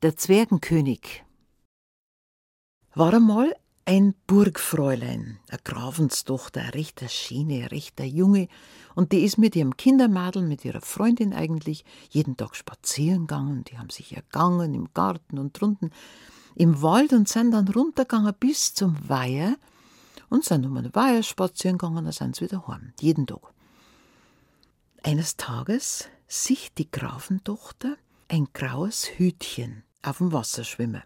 Der Zwergenkönig. War einmal ein Burgfräulein, eine Grafenstochter, eine rechter Schiene, ein rechter Junge, und die ist mit ihrem Kindermadel, mit ihrer Freundin eigentlich, jeden Tag spazieren gegangen, die haben sich ergangen im Garten und drunten im Wald und sind dann runtergegangen bis zum Weiher und sind um den Weiher spazieren gegangen, dann sind sie wieder heim, jeden Tag. Eines Tages sieht die Grafentochter ein graues Hütchen auf dem Wasser schwimmen.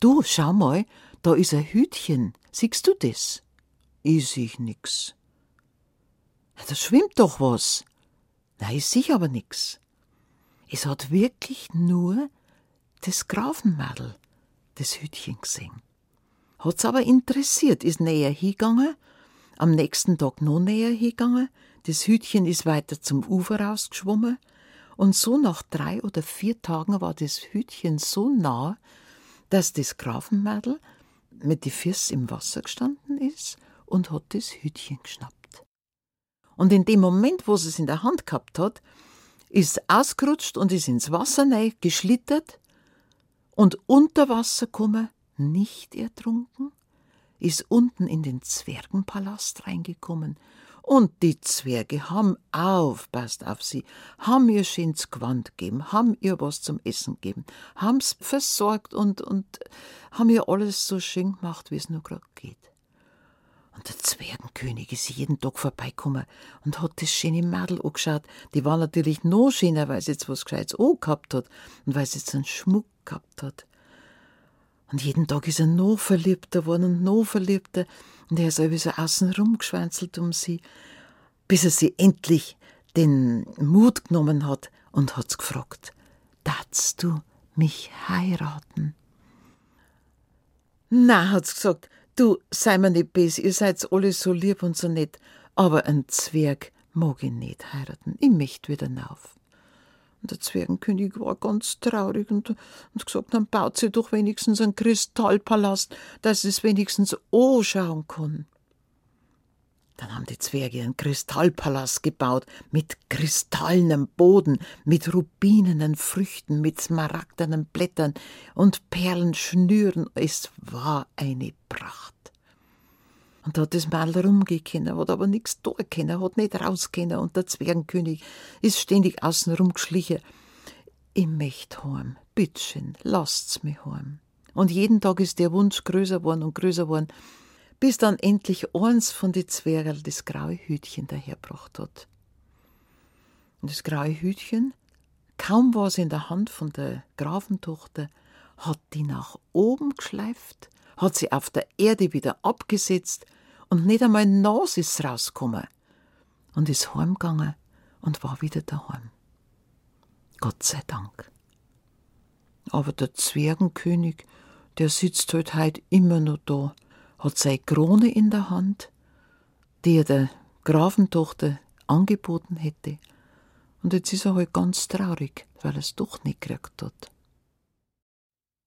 Du, schau mal, da ist ein Hütchen. Siehst du das? Ich sehe nix. Da schwimmt doch was. Nein, ich sehe aber nix. Es hat wirklich nur das Grafenmadel, das Hütchen gesehen. Hat's aber interessiert, ist näher hingegangen, am nächsten Tag noch näher hingegangen, das Hütchen ist weiter zum Ufer rausgeschwommen, und so nach drei oder vier Tagen war das Hütchen so nah, dass das Grafenmädel mit die Füßen im Wasser gestanden ist und hat das Hütchen geschnappt. Und in dem Moment, wo sie es in der Hand gehabt hat, ist ausgerutscht und ist ins Wasser geschlittert und unter Wasser gekommen, nicht ertrunken, ist unten in den Zwergenpalast reingekommen und die Zwerge haben aufpasst auf sie, haben ihr schönes Gewand gegeben, haben ihr was zum Essen gegeben, haben's versorgt und, und haben ihr alles so schön gemacht, wie es nur gerade geht. Und der Zwergenkönig ist jeden Tag vorbeigekommen und hat das schöne Mädel angeschaut. Die war natürlich noch schöner, weil sie jetzt was Gescheites gehabt hat und weil sie jetzt einen Schmuck gehabt hat. Und jeden Tag ist er noch verliebter geworden und noch verliebter. Und er ist so außen rumgeschwänzelt um sie, bis er sie endlich den Mut genommen hat und hat's gefragt: Darfst du mich heiraten? Na, hat's gesagt, du sei mir nicht böse, ihr seid alle so lieb und so nett, aber ein Zwerg mag ich nicht heiraten, ich möchte wieder nauf. Und der Zwergenkönig war ganz traurig und, und gesagt, dann baut sie doch wenigstens einen Kristallpalast, dass es wenigstens anschauen kann. Dann haben die Zwerge einen Kristallpalast gebaut, mit kristallenem Boden, mit rubinenen Früchten, mit smaragdenen Blättern und Perlenschnüren. Es war eine Pracht. Und da hat das Mädel rumgekennen, hat aber nichts da können, hat nicht rauskennen und der Zwergenkönig ist ständig außen rumgeschlichen. Ich möcht heim, bittschön, lasst's mich heim. Und jeden Tag ist der Wunsch größer geworden und größer geworden, bis dann endlich eins von die Zwergerl das graue Hütchen daherbracht hat. Und das graue Hütchen, kaum war sie in der Hand von der Grafentochter, hat die nach oben geschleift, hat sie auf der Erde wieder abgesetzt und nicht einmal Nas ist rausgekommen und ist heimgegangen und war wieder daheim. Gott sei Dank. Aber der Zwergenkönig, der sitzt halt heut immer noch da, hat seine Krone in der Hand, die er der Grafentochter angeboten hätte. Und jetzt ist er halt ganz traurig, weil er es doch nicht gekriegt hat.